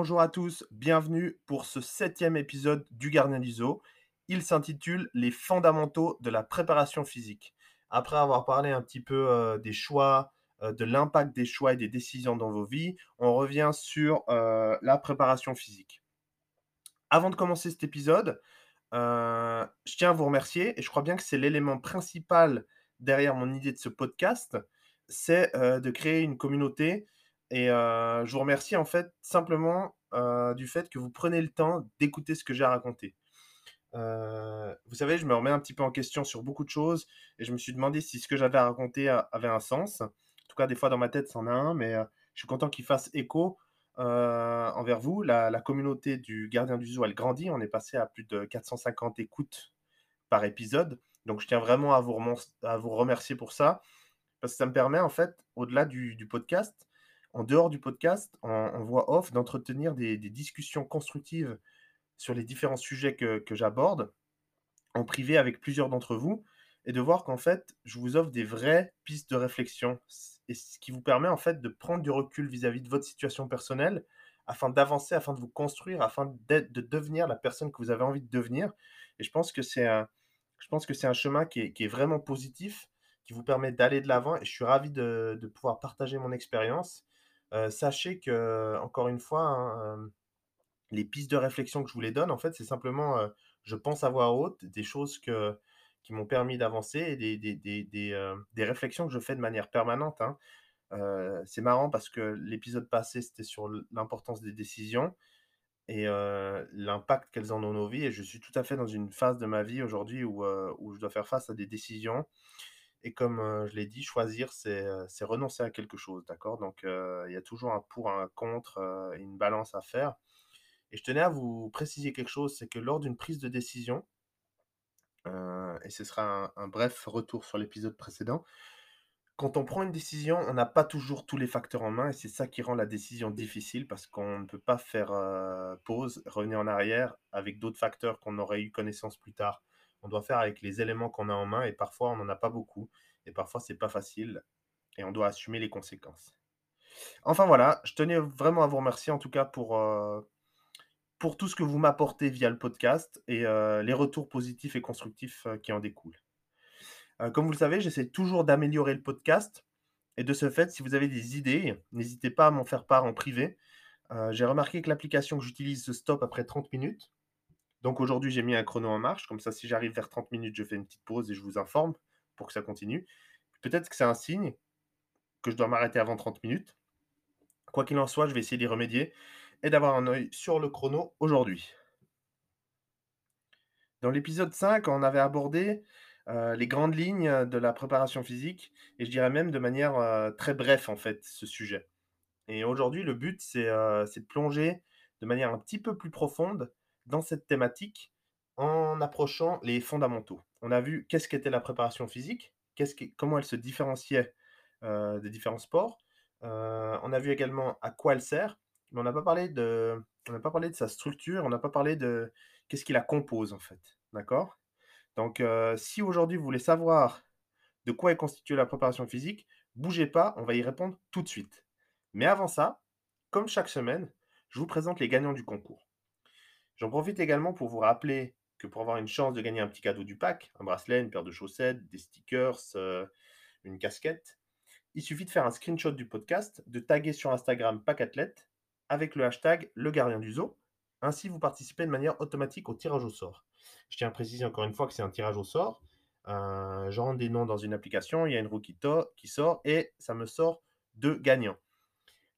Bonjour à tous, bienvenue pour ce septième épisode du Gardien Zoo. Il s'intitule Les fondamentaux de la préparation physique. Après avoir parlé un petit peu euh, des choix, euh, de l'impact des choix et des décisions dans vos vies, on revient sur euh, la préparation physique. Avant de commencer cet épisode, je tiens à vous remercier et je crois bien que c'est l'élément principal derrière mon idée de ce podcast, c'est de créer une communauté et je vous remercie en fait simplement du fait que vous prenez le temps d'écouter ce que j'ai à raconter. vous savez, je me remets un petit peu en question sur beaucoup de choses et je me suis demandé si ce que j'avais à raconter avait un sens. En tout cas, des fois dans ma tête, c'en a un, mais je suis content qu'il fasse écho envers vous. La, communauté du Gardien du Zoo, elle grandit. On est passé à plus de 450 écoutes par épisode. Donc, je tiens vraiment à vous, à vous remercier pour ça. Parce que ça me permet, en fait, au-delà du podcast, en dehors du podcast, en, voix off, d'entretenir des, discussions constructives sur les différents sujets que, j'aborde, en privé avec plusieurs d'entre vous, et de voir qu'en fait, je vous offre des vraies pistes de réflexion, et ce qui vous permet en fait de prendre du recul vis-à-vis de votre situation personnelle, afin d'avancer, afin de vous construire, afin de devenir la personne que vous avez envie de devenir. Et je pense que c'est un, un chemin qui est, vraiment positif, qui vous permet d'aller de l'avant, et je suis ravi de pouvoir partager mon expérience sachez que, encore une fois, hein, les pistes de réflexion que je vous les donne, en fait, c'est simplement, je pense à voix haute, des choses que, qui m'ont permis d'avancer et des, des, des, des, réflexions que je fais de manière permanente. Hein. c'est marrant parce que l'épisode passé, c'était sur l'importance des décisions et l'impact qu'elles ont dans nos vies. Et je suis tout à fait dans une phase de ma vie aujourd'hui où, où je dois faire face à des décisions et comme je l'ai dit, choisir, c'est renoncer à quelque chose, d'accord? Donc, il y a toujours un pour, un contre, une balance à faire. Et je tenais à vous préciser quelque chose, c'est que lors d'une prise de décision, et ce sera un, bref retour sur l'épisode précédent, quand on prend une décision, on n'a pas toujours tous les facteurs en main, et c'est ça qui rend la décision difficile, parce qu'on ne peut pas faire pause, revenir en arrière avec d'autres facteurs qu'on aurait eu connaissance plus tard on doit faire avec les éléments qu'on a en main et parfois on n'en a pas beaucoup et parfois c'est pas facile et on doit assumer les conséquences. Enfin voilà, je tenais vraiment à vous remercier en tout cas pour, euh, pour tout ce que vous m'apportez via le podcast et euh, les retours positifs et constructifs euh, qui en découlent. comme vous le savez, j'essaie toujours d'améliorer le podcast et de ce fait, si vous avez des idées, n'hésitez pas à m'en faire part en privé. J'ai remarqué que l'application que j'utilise se stoppe après 30 minutes. Donc aujourd'hui, j'ai mis un chrono en marche. Comme ça, si j'arrive vers 30 minutes, je fais une petite pause et je vous informe pour que ça continue. Peut-être que c'est un signe que je dois m'arrêter avant 30 minutes. Quoi qu'il en soit, je vais essayer d'y remédier et d'avoir un œil sur le chrono aujourd'hui. Dans l'épisode 5, on avait abordé euh, les grandes lignes de la préparation physique et je dirais même de manière euh, très bref en fait ce sujet. Et aujourd'hui, le but, euh, c'est de plonger de manière un petit peu plus profonde dans cette thématique en approchant les fondamentaux. On a vu qu'est-ce qu'était la préparation physique, qu'est-ce comment elle se différenciait euh, des différents sports. Euh, on a vu également à quoi elle sert, mais on n'a pas parlé de, on n'a pas parlé de sa structure, on n'a pas parlé de qu'est-ce qui la compose en fait, d'accord? Donc, euh, si aujourd'hui vous voulez savoir de quoi est constituée la préparation physique, bougez pas, on va y répondre tout de suite. Mais avant ça, comme chaque semaine, je vous présente les gagnants du concours. J'en profite également pour vous rappeler que pour avoir une chance de gagner un petit cadeau du pack, un bracelet, une paire de chaussettes, des stickers, euh, une casquette, il suffit de faire un screenshot du podcast, de taguer sur Instagram Packathlete avec le hashtag Le Gardien du Zoo. Ainsi, vous participez de manière automatique au tirage au sort. Je tiens à préciser encore une fois que c'est un tirage au sort. Euh, je rentre des noms dans une application, il y a une roue qui, qui sort et ça me sort deux gagnants.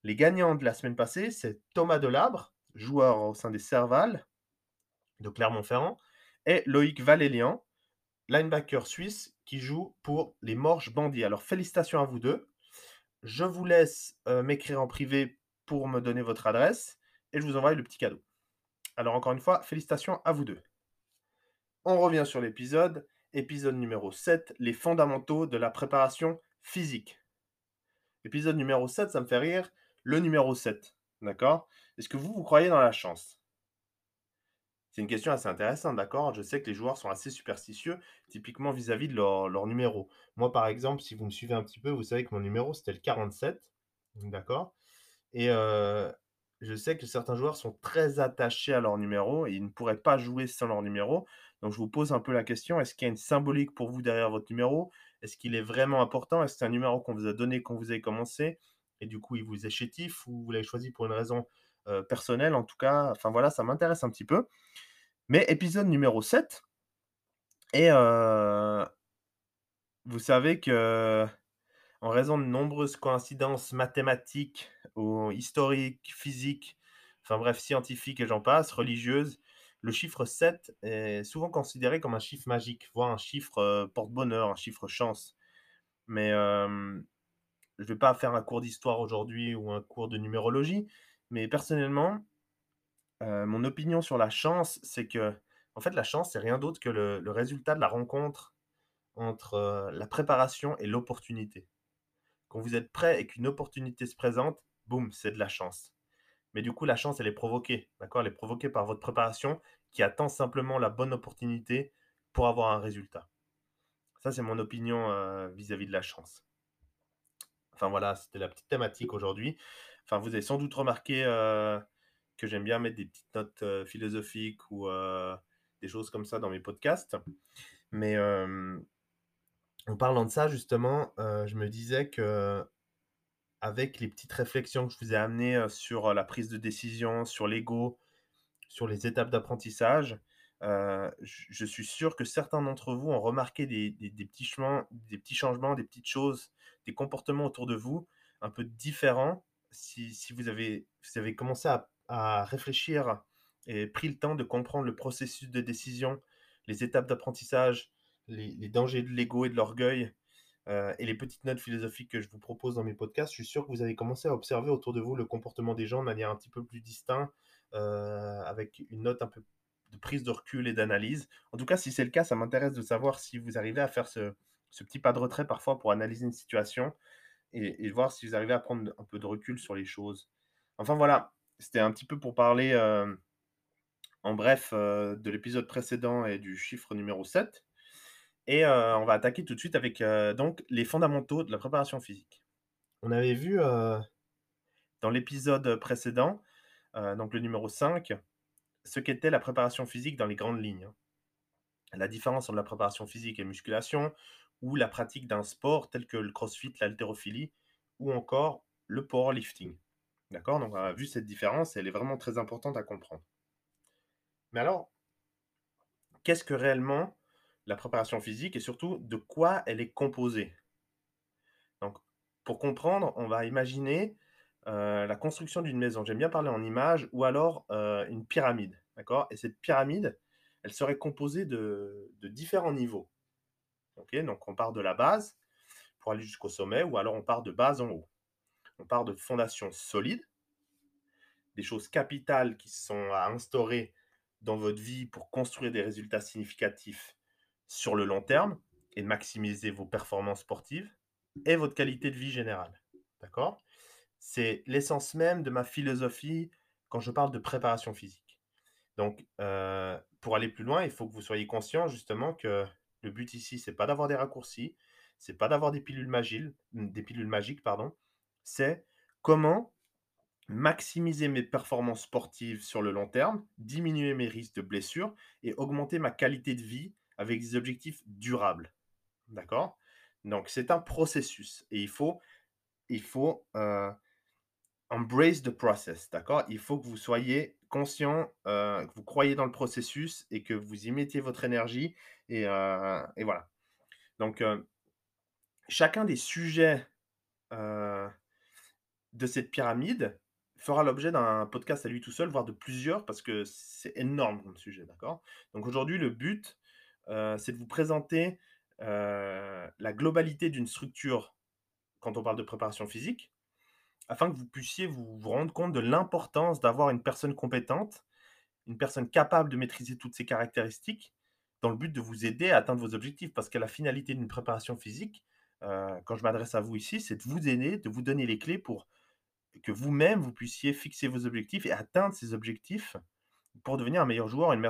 Les gagnants de la semaine passée, c'est Thomas Delabre, joueur au sein des Serval, de Clermont-Ferrand, et Loïc Valélian, linebacker suisse qui joue pour les Morges Bandits. Alors félicitations à vous deux. Je vous laisse euh, m'écrire en privé pour me donner votre adresse et je vous envoie le petit cadeau. Alors encore une fois, félicitations à vous deux. On revient sur l'épisode, épisode numéro 7, les fondamentaux de la préparation physique. Épisode numéro 7, ça me fait rire, le numéro 7. D'accord? Est-ce que vous, vous croyez dans la chance? C'est une question assez intéressante, d'accord? Je sais que les joueurs sont assez superstitieux, typiquement vis-à-vis de leur, numéro. Moi, par exemple, si vous me suivez un petit peu, vous savez que mon numéro, c'était le 47, d'accord? Et je sais que certains joueurs sont très attachés à leur numéro et ils ne pourraient pas jouer sans leur numéro. Donc je vous pose un peu la question, est-ce qu'il y a une symbolique pour vous derrière votre numéro? Est-ce qu'il est vraiment important? Est-ce que c'est un numéro qu'on vous a donné quand vous avez commencé? Et du coup il vous est chétif ou vous l'avez choisi pour une raison, heu, personnelle en tout cas? Enfin voilà, ça m'intéresse un petit peu. Mais épisode numéro 7 et heu vous savez que en raison de nombreuses coïncidences mathématiques ou historiques, physiques, enfin bref, scientifiques et j'en passe, religieuses, le chiffre 7 est souvent considéré comme un chiffre magique, voire un chiffre, heu, porte-bonheur, un chiffre chance. Mais, je vais pas faire un cours d'histoire aujourd'hui ou un cours de numérologie, mais personnellement, heu, mon opinion sur la chance, c'est que, en fait, la chance, c'est rien d'autre que le résultat de la rencontre entre, heu, la préparation et l'opportunité. Quand vous êtes prêt et qu'une opportunité se présente, boum, c'est de la chance. Mais du coup, la chance, elle est provoquée, d'accord? Elle est provoquée par votre préparation qui attend simplement la bonne opportunité pour avoir un résultat. Ça, c'est mon opinion, heu, vis-à-vis de la chance. Enfin voilà, c'était la petite thématique aujourd'hui. Enfin, vous avez sans doute remarqué, heu, que j'aime bien mettre des petites notes, heu, philosophiques ou, heu, des choses comme ça dans mes podcasts. Mais, en parlant de ça justement, je me disais que avec les petites réflexions que je vous ai amenées, sur, la prise de décision, sur l'ego, sur les étapes d'apprentissage, je suis sûr que certains d'entre vous ont remarqué des petits chemins des petits changements, des petites choses, des comportements autour de vous un peu différents. Si vous avez commencé à réfléchir et pris le temps de comprendre le processus de décision, les étapes d'apprentissage, les dangers de l'ego et de l'orgueil, heu et les petites notes philosophiques que je vous propose dans mes podcasts, je suis sûr que vous avez commencé à observer autour de vous le comportement des gens de manière un petit peu plus distincte, heu, avec une note un peu de prise de recul et d'analyse. En tout cas, si c'est le cas, ça m'intéresse de savoir si vous arrivez à faire ce petit pas de retrait parfois pour analyser une situation et voir si vous arrivez à prendre un peu de recul sur les choses. Enfin voilà, c'était un petit peu pour parler, hem, en bref, heu, de l'épisode précédent et du chiffre numéro 7. Et heu, on va attaquer tout de suite avec, donc les fondamentaux de la préparation physique. On avait vu, dans l'épisode précédent, donc le numéro 5, ce qu'était la préparation physique dans les grandes lignes, hein. La différence entre la préparation physique et musculation ou la pratique d'un sport tel que le crossfit, l'haltérophilie ou encore le powerlifting. D'accord? Donc on a vu cette différence elle est vraiment très importante à comprendre. Mais alors, qu'est-ce que réellement la préparation physique et surtout de quoi elle est composée? Donc, pour comprendre, on va imaginer euh, la construction d'une maison. J'aime bien parler en image ou alors euh, une pyramide, d'accord? Et cette pyramide, elle serait composée de différents niveaux. Donc, on part de la base pour aller jusqu'au sommet ou alors on part de base en haut. On part de fondations solides, des choses capitales qui sont à instaurer dans votre vie pour construire des résultats significatifs sur le long terme et maximiser vos performances sportives et votre qualité de vie générale. D'accord? C'est l'essence même de ma philosophie quand je parle de préparation physique. Donc, euh, pour aller plus loin, il faut que vous soyez conscient justement que le but ici, c'est pas d'avoir des raccourcis, c'est pas d'avoir des pilules magiques, pilules magiques, pardon. C'est comment maximiser mes performances sportives sur le long terme, diminuer mes risques de blessures et augmenter ma qualité de vie avec des objectifs durables. D'accord? Donc, c'est un processus et il faut, il faut euh, embrace the process. D'accord? Il faut que vous soyez conscient, euh, que vous croyez dans le processus et que vous y mettiez votre énergie. Et, euh, voilà. Donc, chacun des sujets de cette pyramide fera l'objet d'un podcast à lui tout seul, voire de plusieurs, parce que c'est énorme comme sujet, d'accord? Donc aujourd'hui, le but, euh, c'est de vous présenter euh, la globalité d'une structure quand on parle de préparation physique, afin que vous puissiez vous, rendre compte de l'importance d'avoir une personne compétente, une personne capable de maîtriser toutes ces caractéristiques, dans le but de vous aider à atteindre vos objectifs. Parce que la finalité d'une préparation physique, euh, quand je m'adresse à vous ici, c'est de vous aider, de vous donner les clés pour que vous-même, vous puissiez fixer vos objectifs et atteindre ces objectifs pour devenir un meilleur joueur, une,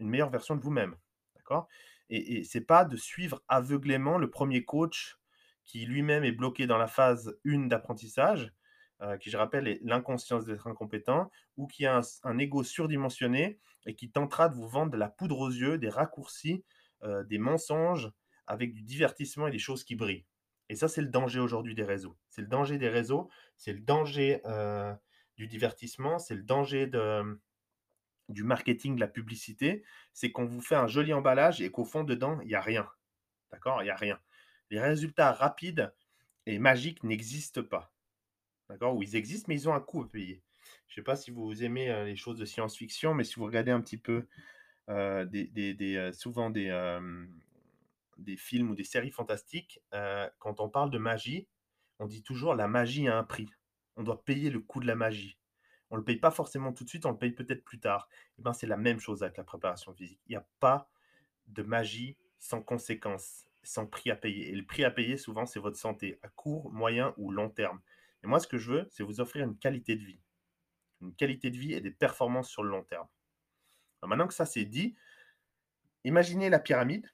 meilleure version de vous-même. D'accord? Et, et c'est pas de suivre aveuglément le premier coach qui lui-même est bloqué dans la phase 1 d'apprentissage qui je rappelle est l'inconscience d'être incompétent, ou qui a un, ego surdimensionné et qui tentera de vous vendre de la poudre aux yeux, des raccourcis, des mensonges, avec du divertissement et des choses qui brillent. Et ça, c'est le danger aujourd'hui des réseaux. C'est le danger des réseaux, c'est le danger du divertissement, c'est le danger de, du marketing, de la publicité. C'est qu'on vous fait un joli emballage et qu'au fond, dedans, il n'y a rien. D'accord? Il n'y a rien. Les résultats rapides et magiques n'existent pas. D'accord Ou ils existent, mais ils ont un coût à payer. Je ne sais pas si vous aimez les choses de science-fiction, mais si vous regardez un petit peu des, souvent des, des films ou des séries fantastiques, quand on parle de magie, on dit toujours la magie a un prix. On doit payer le coût de la magie. On ne le paye pas forcément tout de suite, on le paye peut-être plus tard. Et eh ben, c'est la même chose avec la préparation physique. Il n'y a pas de magie sans conséquence, sans prix à payer. Et le prix à payer, souvent, c'est votre santé, à court, moyen ou long terme. Et moi, ce que je veux, c'est vous offrir une qualité de vie. Une qualité de vie et des performances sur le long terme. maintenant que ça c'est dit, imaginez la pyramide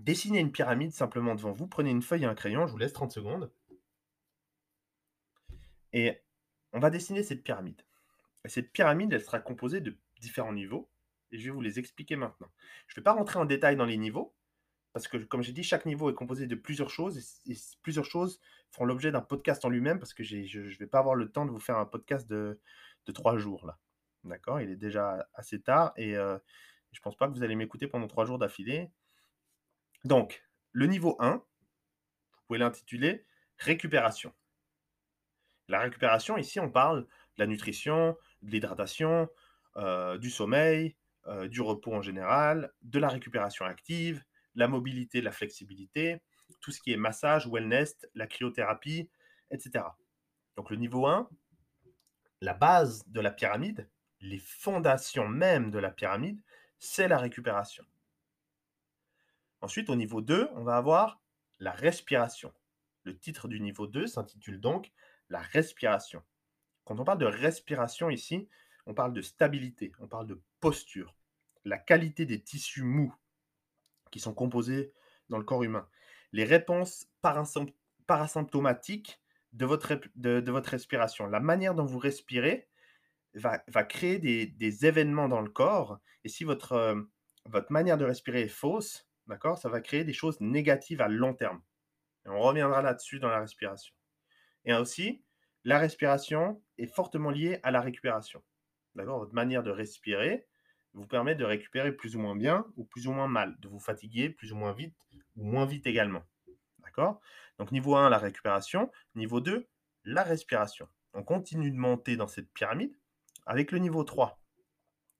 Dessinez une pyramide simplement devant vous. Prenez une feuille et un crayon. Je vous laisse 30 secondes. Et on va dessiner cette pyramide. cette pyramide, elle sera composée de différents niveaux. Et je vais vous les expliquer maintenant. Je ne vais pas rentrer en détail dans les niveaux. Parce que, comme j'ai dit, chaque niveau est composé de plusieurs choses. Et, plusieurs choses feront l'objet d'un podcast en lui-même. Parce que je ne vais pas avoir le temps de vous faire un podcast de, trois jours. là. D'accord? Il est déjà assez tard. Et euh, je ne pense pas que vous allez m'écouter pendant trois jours d'affilée. Donc, le niveau 1, vous pouvez l'intituler récupération. La récupération, ici, on parle de la nutrition, de l'hydratation, euh, du sommeil, euh, du repos en général, de la récupération active, la mobilité, la flexibilité, tout ce qui est massage, wellness, la cryothérapie, etc. Donc le niveau 1, la base de la pyramide, les fondations même de la pyramide, c'est la récupération. Ensuite, au niveau 2, on va avoir la respiration. Le titre du niveau 2 s'intitule donc la respiration. Quand on parle de respiration ici, on parle de stabilité, on parle de posture, la qualité des tissus mous qui sont composés dans le corps humain, les réponses parasymptomatiques de votre, de, votre, respiration, la manière dont vous respirez va, créer des, événements dans le corps. Et si votre, euh, votre manière de respirer est fausse, d'accord, ça va créer des choses négatives à long terme. On reviendra là-dessus dans la respiration. Et aussi, la respiration est fortement liée à la récupération. D'accord Votre manière de respirer vous permet de récupérer plus ou moins bien ou plus ou moins mal, de vous fatiguer plus ou moins vite ou moins vite également. D'accord? Donc niveau 1, la récupération. Niveau 2, la respiration. On continue de monter dans cette pyramide avec le niveau 3.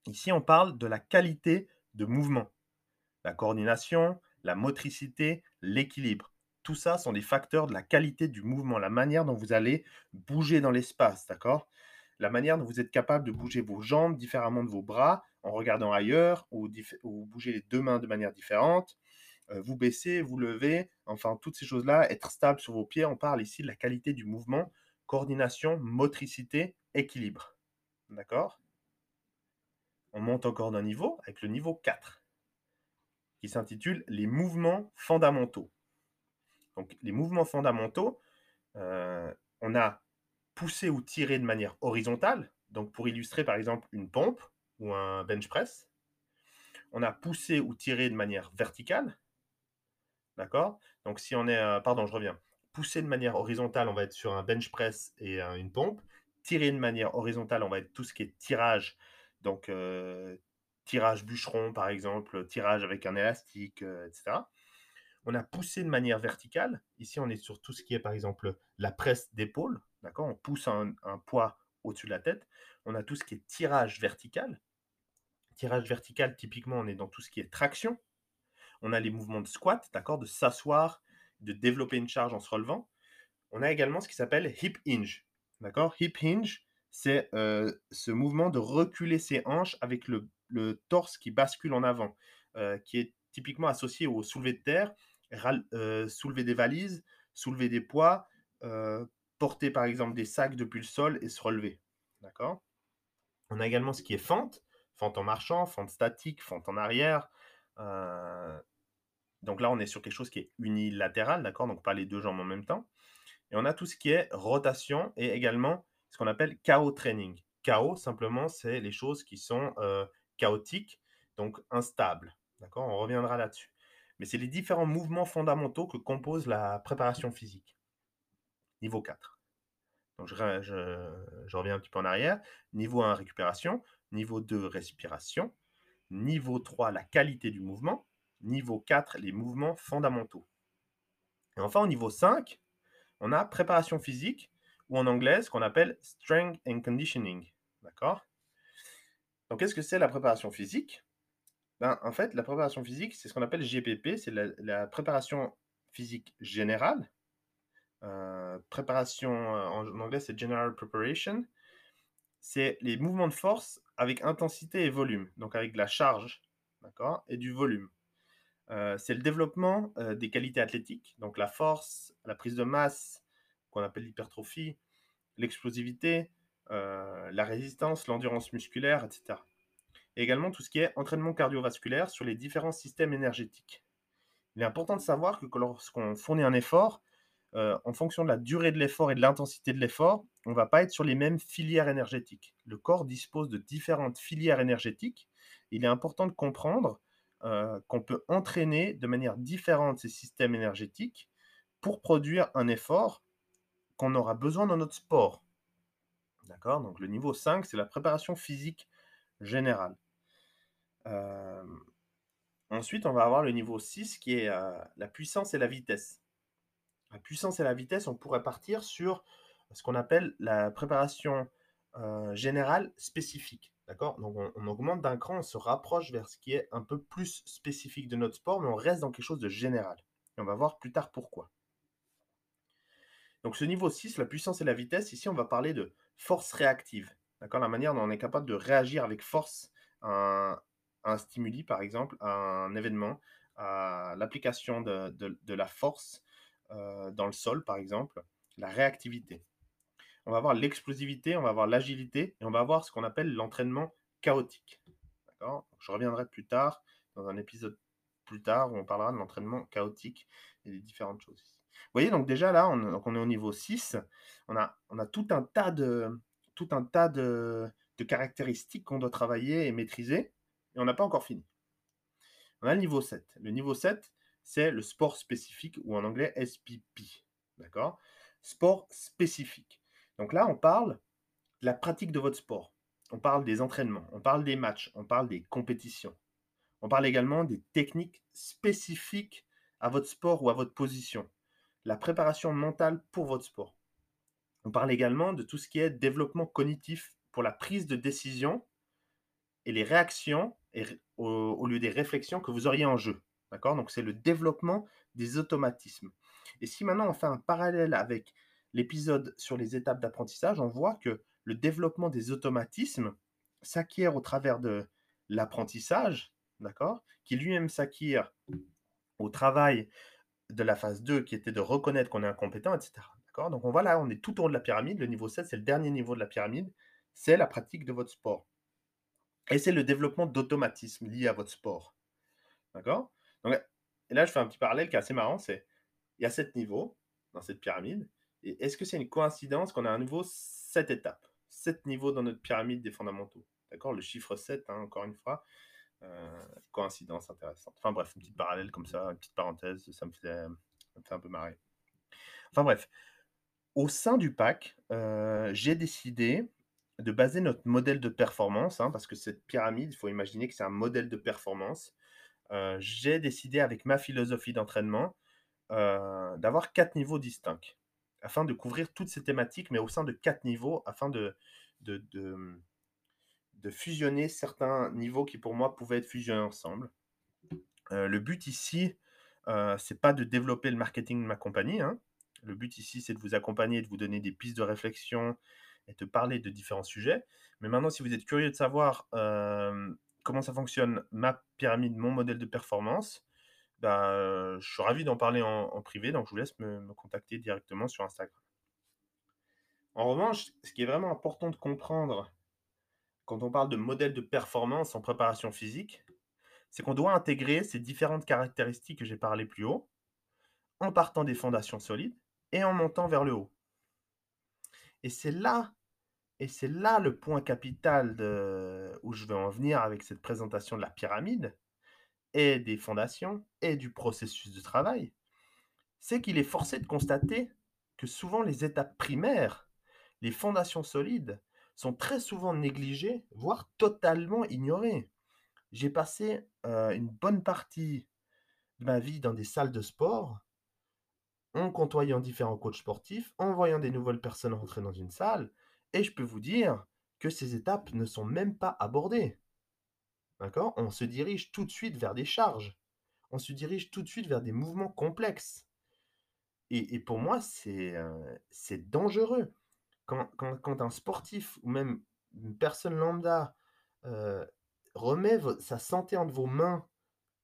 Ici, on parle de la qualité de mouvement la coordination, la motricité, l'équilibre. Tout ça sont des facteurs de la qualité du mouvement, la manière dont vous allez bouger dans l'espace, d'accord? La manière dont vous êtes capable de bouger vos jambes différemment de vos bras en regardant ailleurs ou, ou bouger les deux mains de manière différente, euh, vous baissez, vous levez, enfin toutes ces choses-là, être stable sur vos pieds. On parle ici de la qualité du mouvement, coordination, motricité, équilibre. D'accord? On monte encore d'un niveau avec le niveau 4 qui s'intitule Les mouvements fondamentaux. Donc, les mouvements fondamentaux, euh, on a poussé ou tiré de manière horizontale. Donc, pour illustrer par exemple une pompe ou un bench press, on a poussé ou tiré de manière verticale. D'accord? Donc, si on est, euh, pardon, je reviens. Poussé de manière horizontale, on va être sur un bench press et une pompe. Tiré de manière horizontale, on va être tout ce qui est tirage. Donc, euh, tirage bûcheron par exemple, tirage avec un élastique, euh, etc. On a poussé de manière verticale. Ici, on est sur tout ce qui est par exemple la presse d'épaule. D'accord? On pousse un, poids au-dessus de la tête. On a tout ce qui est tirage vertical. Tirage vertical, typiquement, on est dans tout ce qui est traction. On a les mouvements de squat, d'accord De s'asseoir, de développer une charge en se relevant. On a également ce qui s'appelle hip hinge. D'accord Hip hinge, c'est euh, ce mouvement de reculer ses hanches avec le torse qui bascule en avant, euh, qui est typiquement associé au soulevé de terre, euh, soulever des valises, soulever des poids, porter par exemple des sacs depuis le sol et se relever. D'accord On a également ce qui est fente, fente en marchant, fente statique, fente en arrière. donc là, on est sur quelque chose qui est unilatéral, d'accord? Donc pas les deux jambes en même temps. Et on a tout ce qui est rotation et également ce qu'on appelle chaos training. Chaos, simplement, c'est les choses qui sont euh, chaotiques, donc instables. D'accord? On reviendra là-dessus. Mais c'est les différents mouvements fondamentaux que compose la préparation physique. Niveau 4. Donc je, reviens un petit peu en arrière. Niveau 1, récupération. Niveau 2, respiration. Niveau 3, la qualité du mouvement. Niveau 4, les mouvements fondamentaux. Et enfin, au niveau 5, on a préparation physique, ou en anglais, ce qu'on appelle strength and conditioning. D'accord? Donc, qu'est-ce que c'est la préparation physique? Ben, En fait, la préparation physique, c'est ce qu'on appelle GPP, c'est la, préparation physique générale. Euh, préparation, euh, en anglais, c'est General Preparation. C'est les mouvements de force avec intensité et volume, donc avec de la charge, d'accord, et du volume. Euh, c'est le développement euh, des qualités athlétiques, donc la force, la prise de masse, qu'on appelle l'hypertrophie, l'explosivité, euh, la résistance, l'endurance musculaire, etc. Et également tout ce qui est entraînement cardiovasculaire sur les différents systèmes énergétiques. Il est important de savoir que lorsqu'on fournit un effort, en fonction de la durée de l'effort et de l'intensité de l'effort, on ne va pas être sur les mêmes filières énergétiques. Le corps dispose de différentes filières énergétiques. Il est important de comprendre euh, qu'on peut entraîner de manière différente ces systèmes énergétiques pour produire un effort qu'on aura besoin dans notre sport. D'accord? Donc le niveau 5, c'est la préparation physique générale. Euh, ensuite, on va avoir le niveau 6 qui est euh, la puissance et la vitesse. La puissance et la vitesse, on pourrait partir sur ce qu'on appelle la préparation générale spécifique. D'accord? Donc on, augmente d'un cran, on se rapproche vers ce qui est un peu plus spécifique de notre sport, mais on reste dans quelque chose de général. On va voir plus tard pourquoi. Donc ce niveau 6, la puissance et la vitesse, ici on va parler de force réactive. D'accord? La manière dont on est capable de réagir avec force à un, stimuli, par exemple, à un événement, à l'application de, la force euh, dans le sol, par exemple, la réactivité on va avoir l'explosivité, on va avoir l'agilité et on va avoir ce qu'on appelle l'entraînement chaotique. D'accord? Je reviendrai plus tard, dans un épisode plus tard, où on parlera de l'entraînement chaotique et des différentes choses. Vous voyez, donc déjà là, on, est au niveau 6, on a, tout un tas de, de caractéristiques qu'on doit travailler et maîtriser, et on n'a pas encore fini. On a le niveau 7. Le niveau 7, c'est le sport spécifique, ou en anglais SPP. D'accord? Sport spécifique. Donc là, on parle de la pratique de votre sport. On parle des entraînements, on parle des matchs, on parle des compétitions. On parle également des techniques spécifiques à votre sport ou à votre position. La préparation mentale pour votre sport. On parle également de tout ce qui est développement cognitif pour la prise de décision et les réactions au, lieu des réflexions que vous auriez en jeu. D'accord? Donc c'est le développement des automatismes. Et si maintenant on fait un parallèle avec l'épisode sur les étapes d'apprentissage, on voit que le développement des automatismes s'acquiert au travers de l'apprentissage, d'accord? Qui lui-même s'acquiert au travail de la phase 2 qui était de reconnaître qu'on est incompétent, etc. D'accord? Donc on voit là, on est tout au haut de la pyramide. Le niveau 7, c'est le dernier niveau de la pyramide. C'est la pratique de votre sport. Et c'est le développement d'automatismes liés à votre sport. D'accord? Et là, je fais un petit parallèle qui est assez marrant. C'est il y a sept niveaux dans cette pyramide est-ce que c'est une coïncidence qu'on a à nouveau 7 étapes? 7 niveaux dans notre pyramide des fondamentaux. D'accord? Le chiffre 7, hein, encore une fois. Euh, coïncidence intéressante. Enfin bref, une petite parallèle comme ça, une petite parenthèse, ça me fait, un peu marrer. Enfin bref, au sein du pack, euh, j'ai décidé de baser notre modèle de performance, hein, parce que cette pyramide, il faut imaginer que c'est un modèle de performance. Euh, j'ai décidé avec ma philosophie d'entraînement d'avoir quatre niveaux distincts afin de couvrir toutes ces thématiques, mais au sein de quatre niveaux, afin de, de, de, fusionner certains niveaux qui pour moi pouvaient être fusionnés ensemble. Euh, le but ici, euh, c'est pas de développer le marketing de ma compagnie. Hein. Le but ici, c'est de vous accompagner, de vous donner des pistes de réflexion et de parler de différents sujets. Mais maintenant, si vous êtes curieux de savoir euh, comment ça fonctionne, ma pyramide, mon modèle de performance, bah, je suis ravi d'en parler en, privé, donc je vous laisse me, contacter directement sur Instagram. En revanche, ce qui est vraiment important de comprendre quand on parle de modèle de performance en préparation physique, c'est qu'on doit intégrer ces différentes caractéristiques que j'ai parlé plus haut, en partant des fondations solides et en montant vers le haut. Et c'est là et c'est là le point capital de où je veux en venir avec cette présentation de la pyramide et des fondations et du processus de travail. C'est qu'il est forcé de constater que souvent les étapes primaires, les fondations solides, sont très souvent négligées, voire totalement ignorées. J'ai passé euh, une bonne partie de ma vie dans des salles de sport, en côtoyant différents coachs sportifs, en voyant des nouvelles personnes rentrer dans une salle, et je peux vous dire que ces étapes ne sont même pas abordées. D'accord? On se dirige tout de suite vers des charges. On se dirige tout de suite vers des mouvements complexes. Et, pour moi, c'est euh, dangereux. Quand, quand, un sportif ou même une personne lambda euh, remet sa santé entre vos mains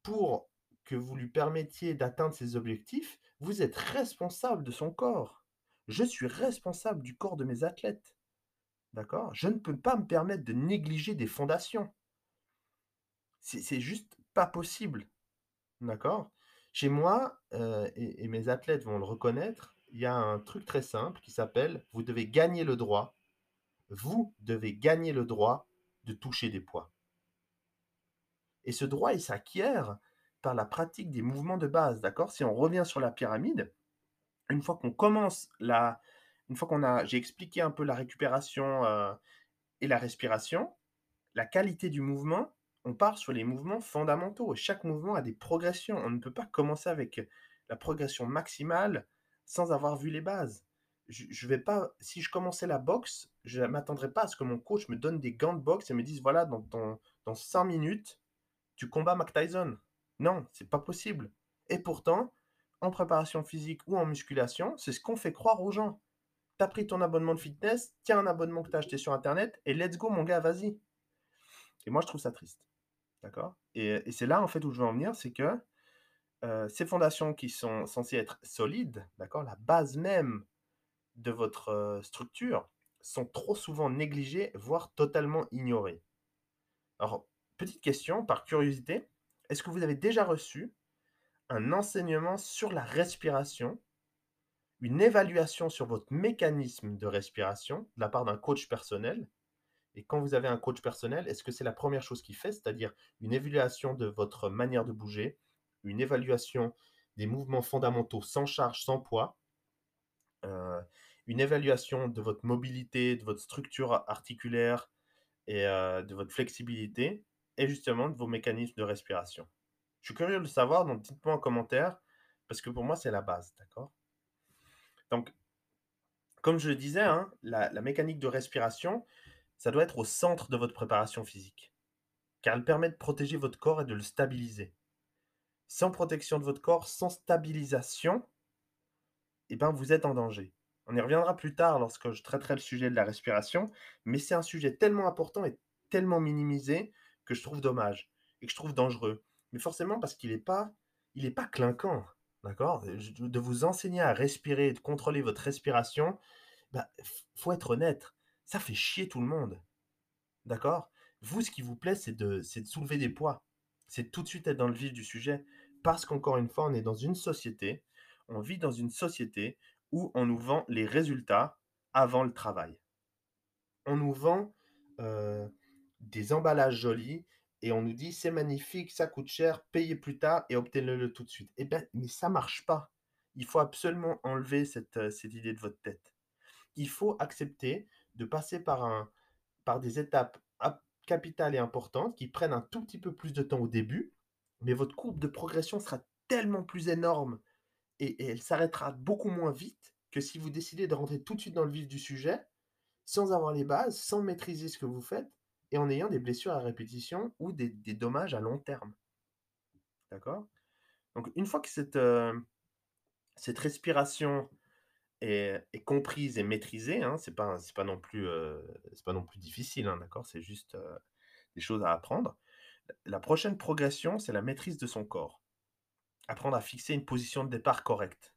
pour que vous lui permettiez d'atteindre ses objectifs, vous êtes responsable de son corps. Je suis responsable du corps de mes athlètes. D'accord? Je ne peux pas me permettre de négliger des fondations. C'est juste pas possible. D'accord? Chez moi, euh, et, mes athlètes vont le reconnaître, il y a un truc très simple qui s'appelle vous devez gagner le droit. Vous devez gagner le droit de toucher des poids. Et ce droit, il s'acquiert par la pratique des mouvements de base. D'accord? Si on revient sur la pyramide, une fois qu'on commence la, une fois qu'on a, j'ai expliqué un peu la récupération euh, et la respiration, la qualité du mouvement, on part sur les mouvements fondamentaux. Chaque mouvement a des progressions. On ne peut pas commencer avec la progression maximale sans avoir vu les bases. Je, je vais pas, si je commençais la boxe, je ne m'attendrais pas à ce que mon coach me donne des gants de boxe et me dise voilà, dans, ton, dans 5 minutes, tu combats Mac Tyson. Non, c'est pas possible. Et pourtant, en préparation physique ou en musculation, c'est ce qu'on fait croire aux gens. T'as pris ton abonnement de fitness, tiens un abonnement que t'as acheté sur internet et let's go mon gars, vas-y. Et moi je trouve ça triste. D'accord? Et, c'est là en fait où je veux en venir, c'est que euh, ces fondations qui sont censées être solides, d'accord, la base même de votre euh, structure, sont trop souvent négligées, voire totalement ignorées. Alors, petite question, par curiosité, est-ce que vous avez déjà reçu un enseignement sur la respiration, une évaluation sur votre mécanisme de respiration de la part d'un coach personnel Et quand vous avez un coach personnel, est-ce que c'est la première chose qu'il fait, c'est-à-dire une évaluation de votre manière de bouger, une évaluation des mouvements fondamentaux sans charge, sans poids, euh, une évaluation de votre mobilité, de votre structure articulaire et euh, de votre flexibilité, et justement de vos mécanismes de respiration? Je suis curieux de le savoir, donc dites-moi en commentaire, parce que pour moi, c'est la base, d'accord? Donc, comme je le disais, hein, la, mécanique de respiration, ça doit être au centre de votre préparation physique, car elle permet de protéger votre corps et de le stabiliser. Sans protection de votre corps, sans stabilisation, eh ben, vous êtes en danger. On y reviendra plus tard lorsque je traiterai le sujet de la respiration, mais c'est un sujet tellement important et tellement minimisé que je trouve dommage et que je trouve dangereux. Mais forcément parce qu'il n'est pas, il est pas clinquant, d'accord? De vous enseigner à respirer de contrôler votre respiration, bah, faut être honnête, ça fait chier tout le monde, d'accord? Vous, ce qui vous plaît, c'est de, de soulever des poids, c'est tout de suite être dans le vif du sujet, parce qu'encore une fois, on est dans une société, on vit dans une société où on nous vend les résultats avant le travail. On nous vend des emballages jolis et on nous dit c'est magnifique, ça coûte cher, payez plus tard et obtenez-le tout de suite. Eh bien, mais ça marche pas. Il faut absolument enlever cette, euh, cette idée de votre tête. Il faut accepter de passer par, un, par des étapes capitales et importantes qui prennent un tout petit peu plus de temps au début, mais votre courbe de progression sera tellement plus énorme et elle s'arrêtera beaucoup moins vite que si vous décidez de rentrer tout de suite dans le vif du sujet, sans avoir les bases, sans maîtriser ce que vous faites, et en ayant des blessures à répétition ou des, dommages à long terme. D'accord? Donc, une fois que cette, euh, cette respiration est, comprise et maîtrisée, hein, c'est pas, pas, non plus, euh, pas non plus difficile, hein, d'accord? C'est juste euh, des choses à apprendre. La prochaine progression, c'est la maîtrise de son corps. Apprendre à fixer une position de départ correcte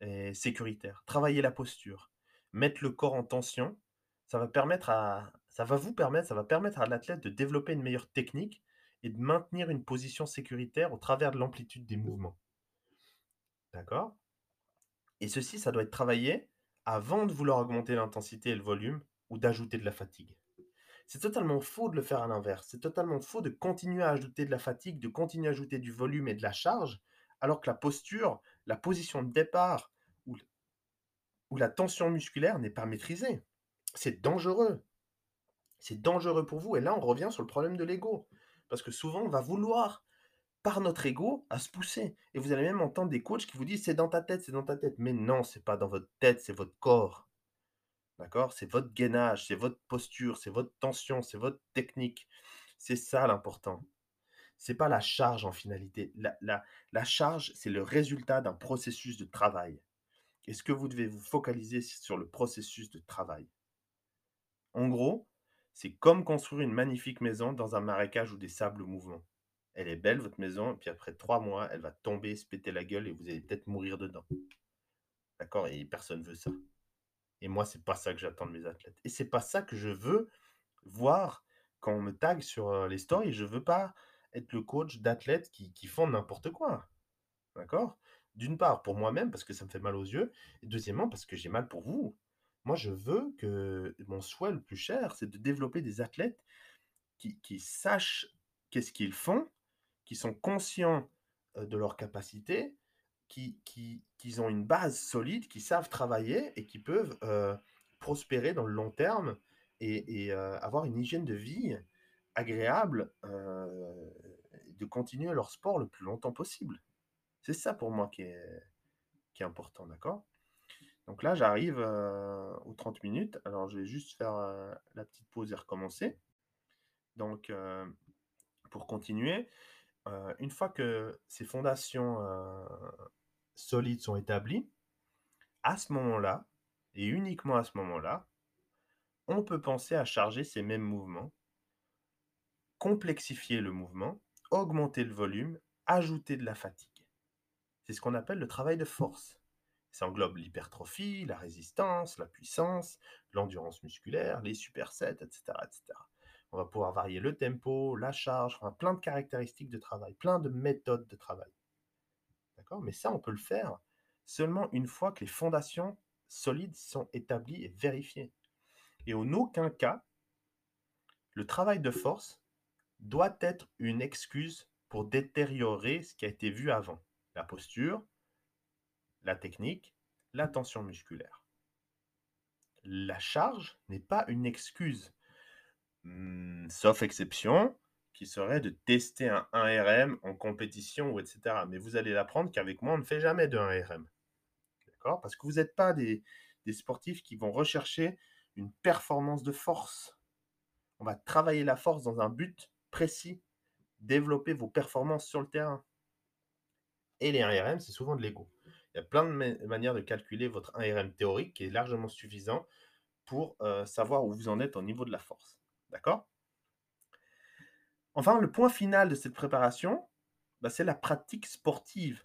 et sécuritaire. Travailler la posture. Mettre le corps en tension. Ça va permettre à, ça va vous permettre, ça va permettre à l'athlète de développer une meilleure technique et de maintenir une position sécuritaire au travers de l'amplitude des mouvements. D'accord? Et ceci, ça doit être travaillé avant de vouloir augmenter l'intensité et le volume ou d'ajouter de la fatigue. C'est totalement faux de le faire à l'inverse. C'est totalement faux de continuer à ajouter de la fatigue, de continuer à ajouter du volume et de la charge, alors que la posture, la position de départ ou, la tension musculaire n'est pas maîtrisée. C'est dangereux. C'est dangereux pour vous. Et là, on revient sur le problème de l'ego. Parce que souvent, on va vouloir, par notre ego, à se pousser. Et vous allez même entendre des coachs qui vous disent c'est dans ta tête, c'est dans ta tête. Mais non, c'est pas dans votre tête, c'est votre corps. D'accord? C'est votre gainage, c'est votre posture, c'est votre tension, c'est votre technique. C'est ça l'important. C'est pas la charge en finalité. La, la, la charge, c'est le résultat d'un processus de travail. Est-ce que vous devez vous focaliser sur le processus de travail? En gros, c'est comme construire une magnifique maison dans un marécage ou des sables mouvants. Elle est belle, votre maison, et puis après trois mois, elle va tomber, se péter la gueule et vous allez peut-être mourir dedans. D'accord? Et personne veut ça. Et moi, c'est pas ça que j'attends de mes athlètes. Et c'est pas ça que je veux voir quand on me tag sur les stories. Je veux pas être le coach d'athlètes qui, qui font n'importe quoi. D'accord? D'une part, pour moi-même, parce que ça me fait mal aux yeux. Et deuxièmement, parce que j'ai mal pour vous. Moi, je veux que mon souhait le plus cher, c'est de développer des athlètes qui, sachent qu'est-ce qu'ils font, qui sont conscients de leurs capacités, qui, ont une base solide, qui savent travailler et qui peuvent prospérer dans le long terme et, avoir une hygiène de vie agréable, euh, de continuer leur sport le plus longtemps possible. C'est ça pour moi qui est important, d'accord? Donc là, j'arrive aux 30 minutes. Alors, je vais juste faire la petite pause et recommencer. Donc, pour continuer, une fois que ces fondations solides sont établis, à ce moment-là, et uniquement à ce moment-là, on peut penser à charger ces mêmes mouvements, complexifier le mouvement, augmenter le volume, ajouter de la fatigue. C'est ce qu'on appelle le travail de force. Ça englobe l'hypertrophie, la résistance, la puissance, l'endurance musculaire, les supersets, etc., etc. On va pouvoir varier le tempo, la charge, enfin, plein de caractéristiques de travail, plein de méthodes de travail. Mais ça, on peut le faire seulement une fois que les fondations solides sont établies et vérifiées. Et en aucun cas, le travail de force doit être une excuse pour détériorer ce qui a été vu avant. La posture, la technique, la tension musculaire. La charge n'est pas une excuse, hmm, sauf exception, qui serait de tester un 1RM en compétition ou etc. Mais vous allez l'apprendre qu'avec moi, on ne fait jamais de 1RM. D'accord? Parce que vous n'êtes pas des, des sportifs qui vont rechercher une performance de force. On va travailler la force dans un but précis, développer vos performances sur le terrain. Et les 1RM, c'est souvent de l'ego. Il y a plein de manières de calculer votre 1RM théorique qui est largement suffisant pour savoir où vous en êtes au niveau de la force. D'accord? Enfin, le point final de cette préparation, bah, c'est la pratique sportive.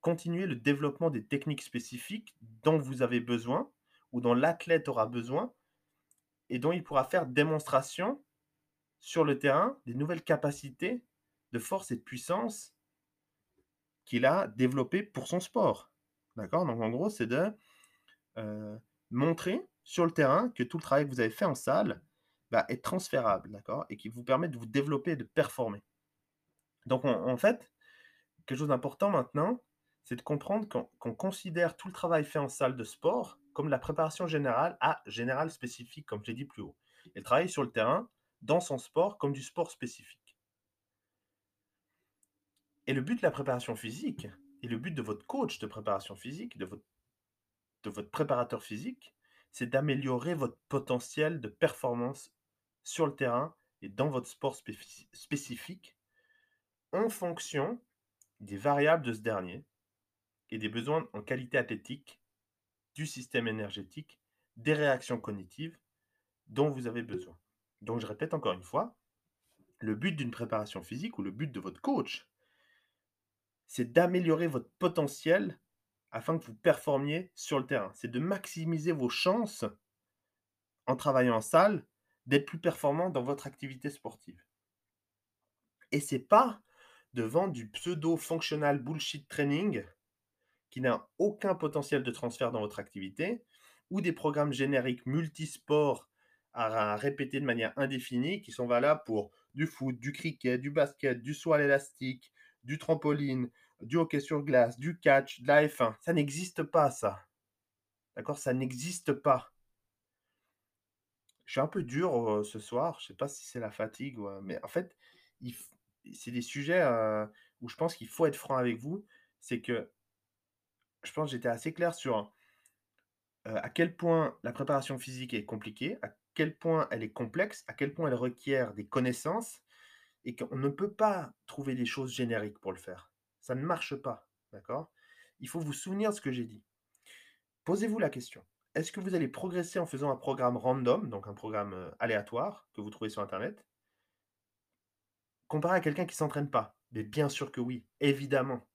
Continuer le développement des techniques spécifiques dont vous avez besoin ou dont l'athlète aura besoin et dont il pourra faire démonstration sur le terrain des nouvelles capacités de force et de puissance qu'il a développées pour son sport. D'accord? Donc en gros, c'est de euh, montrer sur le terrain que tout le travail que vous avez fait en salle bah, est transférable, d'accord? Et qui vous permet de vous développer et de performer. Donc, en fait, quelque chose d'important maintenant, c'est de comprendre qu'on considère tout le travail fait en salle de sport comme la préparation générale à général spécifique, comme je l'ai dit plus haut. Et le travail sur le terrain, dans son sport, comme du sport spécifique. Et le but de la préparation physique, et le but de votre coach de préparation physique, de votre, préparateur physique, c'est d'améliorer votre potentiel de performance sur le terrain et dans votre sport spécifique en fonction des variables de ce dernier et des besoins en qualité athlétique, du système énergétique, des réactions cognitives dont vous avez besoin. Donc je répète encore une fois, le but d'une préparation physique ou le but de votre coach, c'est d'améliorer votre potentiel afin que vous performiez sur le terrain. C'est de maximiser vos chances en travaillant en salle d'être plus performant dans votre activité sportive. Et c'est pas de vendre du pseudo-functional bullshit training qui n'a aucun potentiel de transfert dans votre activité ou des programmes génériques multisports à, répéter de manière indéfinie qui sont valables pour du foot, du cricket, du basket, du saut à l'élastique, du trampoline, du hockey sur glace, du catch, de la F1. Ça n'existe pas, ça. D'accord? Ça n'existe pas. Je suis un peu dur euh, ce soir. Je sais pas si c'est la fatigue, mais en fait, c'est des sujets euh, où je pense qu'il faut être franc avec vous. C'est que je pense que j'étais assez clair sur euh, à quel point la préparation physique est compliquée, à quel point elle est complexe, à quel point elle requiert des connaissances et qu'on ne peut pas trouver des choses génériques pour le faire. Ça ne marche pas, d'accord? Il faut vous souvenir de ce que j'ai dit. Posez-vous la question. Est-ce que vous allez progresser en faisant un programme random, donc un programme euh, aléatoire que vous trouvez sur Internet, comparé à quelqu'un qui ne s'entraîne pas Mais bien sûr que oui, évidemment.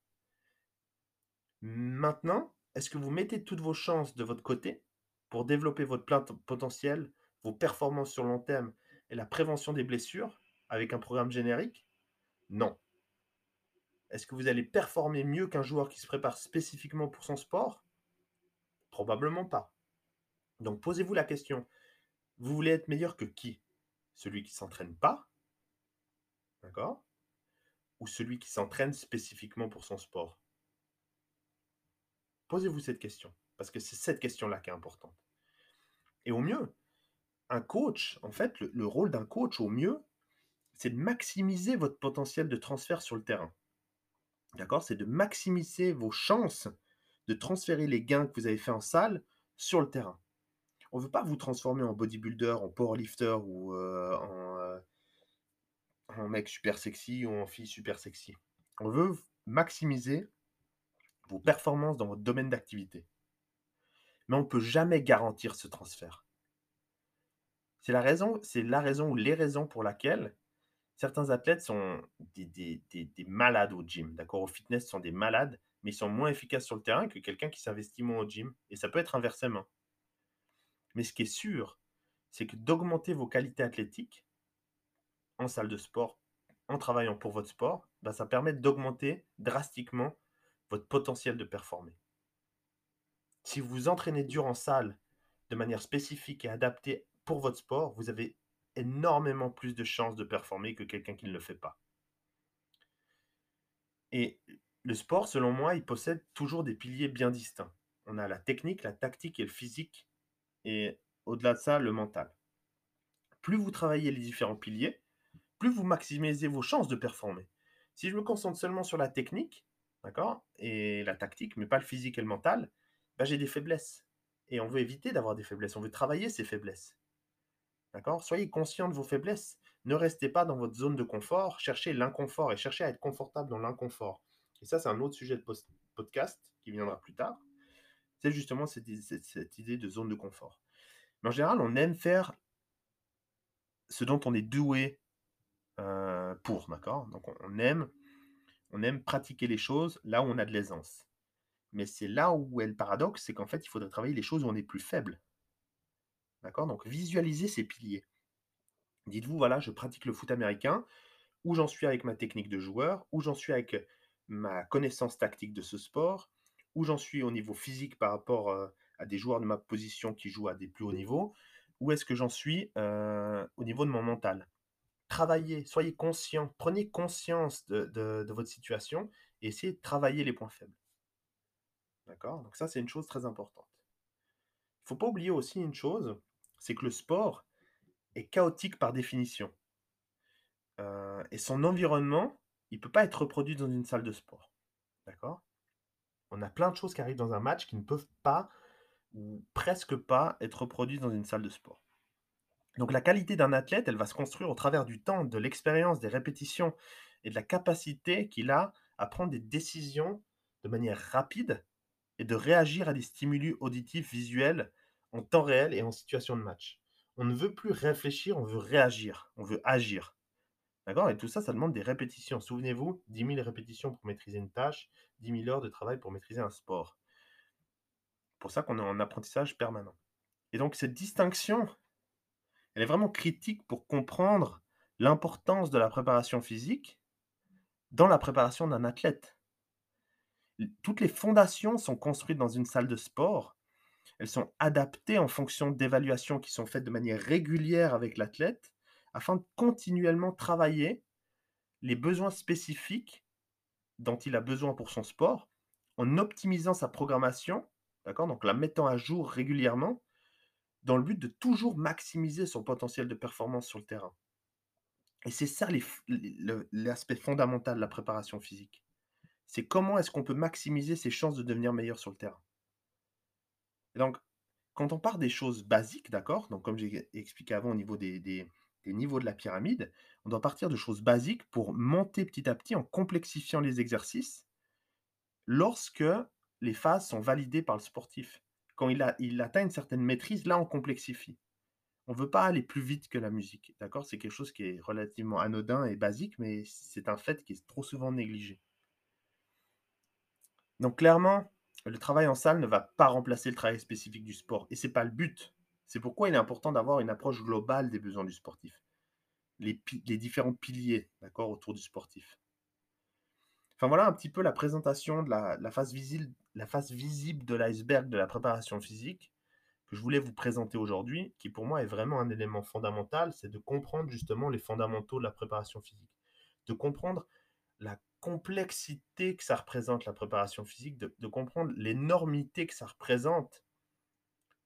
Maintenant, est-ce que vous mettez toutes vos chances de votre côté pour développer votre plein potentiel, vos performances sur long terme et la prévention des blessures avec un programme générique? Non. Est-ce que vous allez performer mieux qu'un joueur qui se prépare spécifiquement pour son sport? Probablement pas. Donc posez-vous la question, vous voulez être meilleur que qui? Celui qui s'entraîne pas? D'accord? Ou celui qui s'entraîne spécifiquement pour son sport? Posez-vous cette question, parce que c'est cette question-là qui est importante. Et au mieux, un coach, en fait, le, rôle d'un coach, au mieux, c'est de maximiser votre potentiel de transfert sur le terrain. D'accord? C'est de maximiser vos chances de transférer les gains que vous avez fait en salle sur le terrain. On ne veut pas vous transformer en bodybuilder, en powerlifter ou euh, en, euh, en mec super sexy ou en fille super sexy. On veut maximiser vos performances dans votre domaine d'activité. Mais on ne peut jamais garantir ce transfert. C'est la raison, c'est la raison ou les raisons pour laquelle certains athlètes sont des, malades au gym. D'accord? Au fitness, sont des malades, mais ils sont moins efficaces sur le terrain que quelqu'un qui s'investit moins au gym. Et ça peut être inversement. Mais ce qui est sûr, c'est que d'augmenter vos qualités athlétiques en salle de sport, en travaillant pour votre sport, ben, ça permet d'augmenter drastiquement votre potentiel de performer. Si vous vous entraînez dur en salle de manière spécifique et adaptée pour votre sport, vous avez énormément plus de chances de performer que quelqu'un qui ne le fait pas. Et le sport, selon moi, il possède toujours des piliers bien distincts. On a la technique, la tactique et le physique, et au-delà de ça, le mental. Plus vous travaillez les différents piliers, plus vous maximisez vos chances de performer. Si je me concentre seulement sur la technique, d'accord, et la tactique, mais pas le physique et le mental, bah, j'ai des faiblesses. Et on veut éviter d'avoir des faiblesses, on veut travailler ces faiblesses. Soyez conscient de vos faiblesses. Ne restez pas dans votre zone de confort, cherchez l'inconfort et cherchez à être confortable dans l'inconfort. Et ça, c'est un autre sujet de podcast qui viendra plus tard. C'est justement cette, idée de zone de confort. Mais en général, on aime faire ce dont on est doué euh, pour, d'accord? Donc on aime, on aime pratiquer les choses là où on a de l'aisance. Mais c'est là où est le paradoxe, c'est qu'en fait, il faudrait travailler les choses où on est plus faible. D'accord? Donc visualisez ces piliers. Dites-vous, voilà, je pratique le foot américain, où j'en suis avec ma technique de joueur, où j'en suis avec ma connaissance tactique de ce sport, où j'en suis au niveau physique par rapport euh, à des joueurs de ma position qui jouent à des plus hauts niveaux, où est-ce que j'en suis euh, au niveau de mon mental? Travaillez, soyez conscient, prenez conscience de, de votre situation et essayez de travailler les points faibles. D'accord? Donc ça, c'est une chose très importante. Il ne faut pas oublier aussi une chose, c'est que le sport est chaotique par définition. Euh, et son environnement, il ne peut pas être reproduit dans une salle de sport. D'accord? On a plein de choses qui arrivent dans un match qui ne peuvent pas, ou presque pas, être reproduites dans une salle de sport. Donc la qualité d'un athlète, elle va se construire au travers du temps, de l'expérience, des répétitions et de la capacité qu'il a à prendre des décisions de manière rapide et de réagir à des stimuli auditifs, visuels en temps réel et en situation de match. On ne veut plus réfléchir, on veut réagir, on veut agir. D'accord? Et tout ça, ça demande des répétitions. Souvenez-vous, 10 000 répétitions pour maîtriser une tâche, 10 000 heures de travail pour maîtriser un sport. pour ça qu'on est en apprentissage permanent. Et donc, cette distinction, elle est vraiment critique pour comprendre l'importance de la préparation physique dans la préparation d'un athlète. Toutes les fondations sont construites dans une salle de sport elles sont adaptées en fonction d'évaluations qui sont faites de manière régulière avec l'athlète afin de continuellement travailler les besoins spécifiques dont il a besoin pour son sport en optimisant sa programmation, d'accord Donc la mettant à jour régulièrement dans le but de toujours maximiser son potentiel de performance sur le terrain. Et c'est ça l'aspect fondamental de la préparation physique. C'est comment est-ce qu'on peut maximiser ses chances de devenir meilleur sur le terrain. Et donc, quand on part des choses basiques, d'accord Donc, comme j'ai expliqué avant au niveau des, des, niveaux de la pyramide, on doit partir de choses basiques pour monter petit à petit en complexifiant les exercices lorsque les phases sont validées par le sportif. Quand il, a, il atteint une certaine maîtrise, là, on complexifie. On ne veut pas aller plus vite que la musique, d'accord? C'est quelque chose qui est relativement anodin et basique, mais c'est un fait qui est trop souvent négligé. Donc clairement, le travail en salle ne va pas remplacer le travail spécifique du sport, et c'est pas le but. C'est pourquoi il est important d'avoir une approche globale des besoins du sportif, les, différents piliers, d'accord, autour du sportif. Enfin voilà un petit peu la présentation de la, visible, la face visible de l'iceberg de la préparation physique que je voulais vous présenter aujourd'hui, qui pour moi est vraiment un élément fondamental, c'est de comprendre justement les fondamentaux de la préparation physique, de comprendre la complexité que ça représente la préparation physique, de, comprendre l'énormité que ça représente.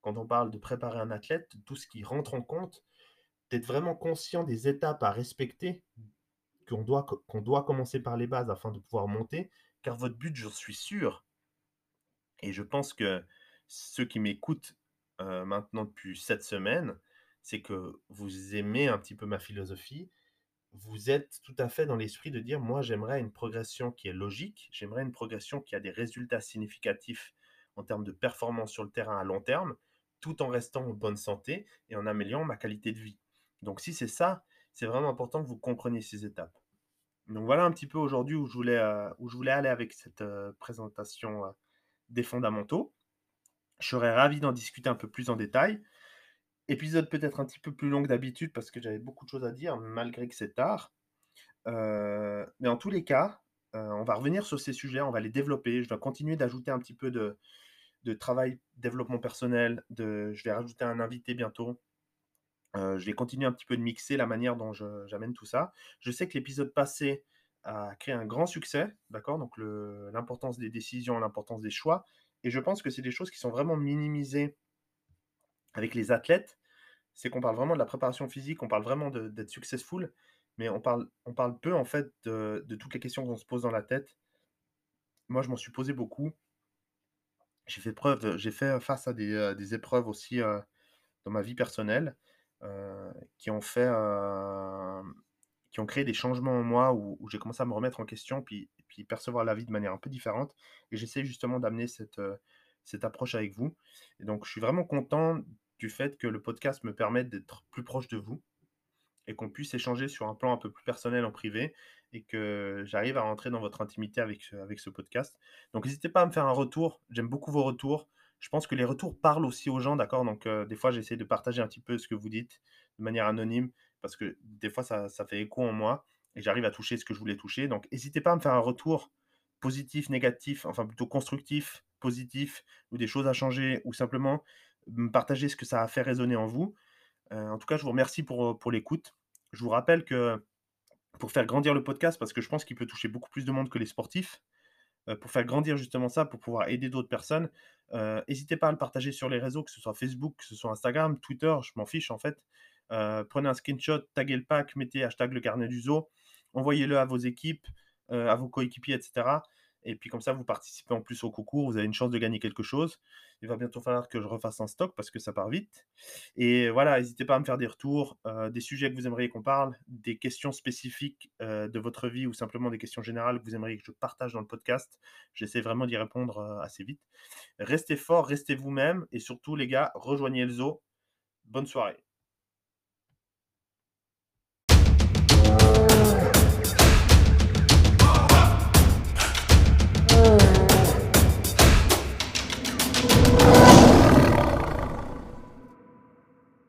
Quand on parle de préparer un athlète, tout ce qui rentre en compte, d'être vraiment conscient des étapes à respecter qu'on doit, doit commencer par les bases afin de pouvoir monter, car votre but, je suis sûr, et je pense que ceux qui m'écoutent euh, maintenant depuis cette semaine, c'est que vous aimez un petit peu ma philosophie, vous êtes tout à fait dans l'esprit de dire, moi j'aimerais une progression qui est logique, j'aimerais une progression qui a des résultats significatifs en termes de performance sur le terrain à long terme, tout en restant en bonne santé et en améliorant ma qualité de vie. Donc si c'est ça, c'est vraiment important que vous compreniez ces étapes. Donc voilà un petit peu aujourd'hui où, je voulais, euh, aller avec cette euh, présentation euh, des fondamentaux. Je serais ravi d'en discuter un peu plus en détail. Épisode peut-être un petit peu plus long que d'habitude parce que j'avais beaucoup de choses à dire malgré que c'est tard. mais en tous les cas, on va revenir sur ces sujets, on va les développer. Je vais continuer d'ajouter un petit peu de, de travail, développement personnel. De, je vais rajouter un invité bientôt je vais continuer un petit peu de mixer la manière dont j'amène tout ça. Je sais que l'épisode passé a créé un grand succès, d'accord Donc l'importance des décisions, l'importance des choix. Et je pense que c'est des choses qui sont vraiment minimisées avec les athlètes. C'est qu'on parle vraiment de la préparation physique, on parle vraiment d'être successful, mais on parle, peu en fait de, toutes les questions qu'on se pose dans la tête. Moi, je m'en suis posé beaucoup. J'ai fait preuve, j'ai fait face à des, des épreuves aussi dans ma vie personnelle. Euh, qui ont fait, euh, qui ont créé des changements en moi où, j'ai commencé à me remettre en question, puis, puis percevoir la vie de manière un peu différente. Et j'essaie justement d'amener cette, euh, cette approche avec vous. Et donc, je suis vraiment content du fait que le podcast me permette d'être plus proche de vous et qu'on puisse échanger sur un plan un peu plus personnel en privé et que j'arrive à rentrer dans votre intimité avec, ce podcast. Donc n'hésitez pas à me faire un retour, j'aime beaucoup vos retours je pense que les retours parlent aussi aux gens, d'accord? Donc, euh, des fois, j'essaie de partager un petit peu ce que vous dites de manière anonyme, parce que des fois, ça, fait écho en moi, et j'arrive à toucher ce que je voulais toucher. Donc, n'hésitez pas à me faire un retour positif, négatif, enfin plutôt constructif, positif, ou des choses à changer, ou simplement partager ce que ça a fait résonner en vous. Euh, en tout cas, je vous remercie pour, pour l'écoute. Je vous rappelle que pour faire grandir le podcast, parce que je pense qu'il peut toucher beaucoup plus de monde que les sportifs, euh, pour faire grandir justement ça, pour pouvoir aider d'autres personnes. Euh, n'hésitez pas à le partager sur les réseaux, que ce soit Facebook, que ce soit Instagram, Twitter, je m'en fiche en fait. Euh, prenez un screenshot, taguez le pack, mettez hashtag le carnet du zoo, envoyez-le à vos équipes, à vos coéquipiers, etc. Et puis comme ça, vous participez en plus au concours, vous avez une chance de gagner quelque chose. Il va bientôt falloir que je refasse un stock parce que ça part vite. Et voilà, n'hésitez pas à me faire des retours, euh, des sujets que vous aimeriez qu'on parle, des questions spécifiques euh, de votre vie ou simplement des questions générales que vous aimeriez que je partage dans le podcast. J'essaie vraiment d'y répondre euh, assez vite. Restez fort, restez vous-même et surtout les gars, rejoignez le zoo. Bonne soirée.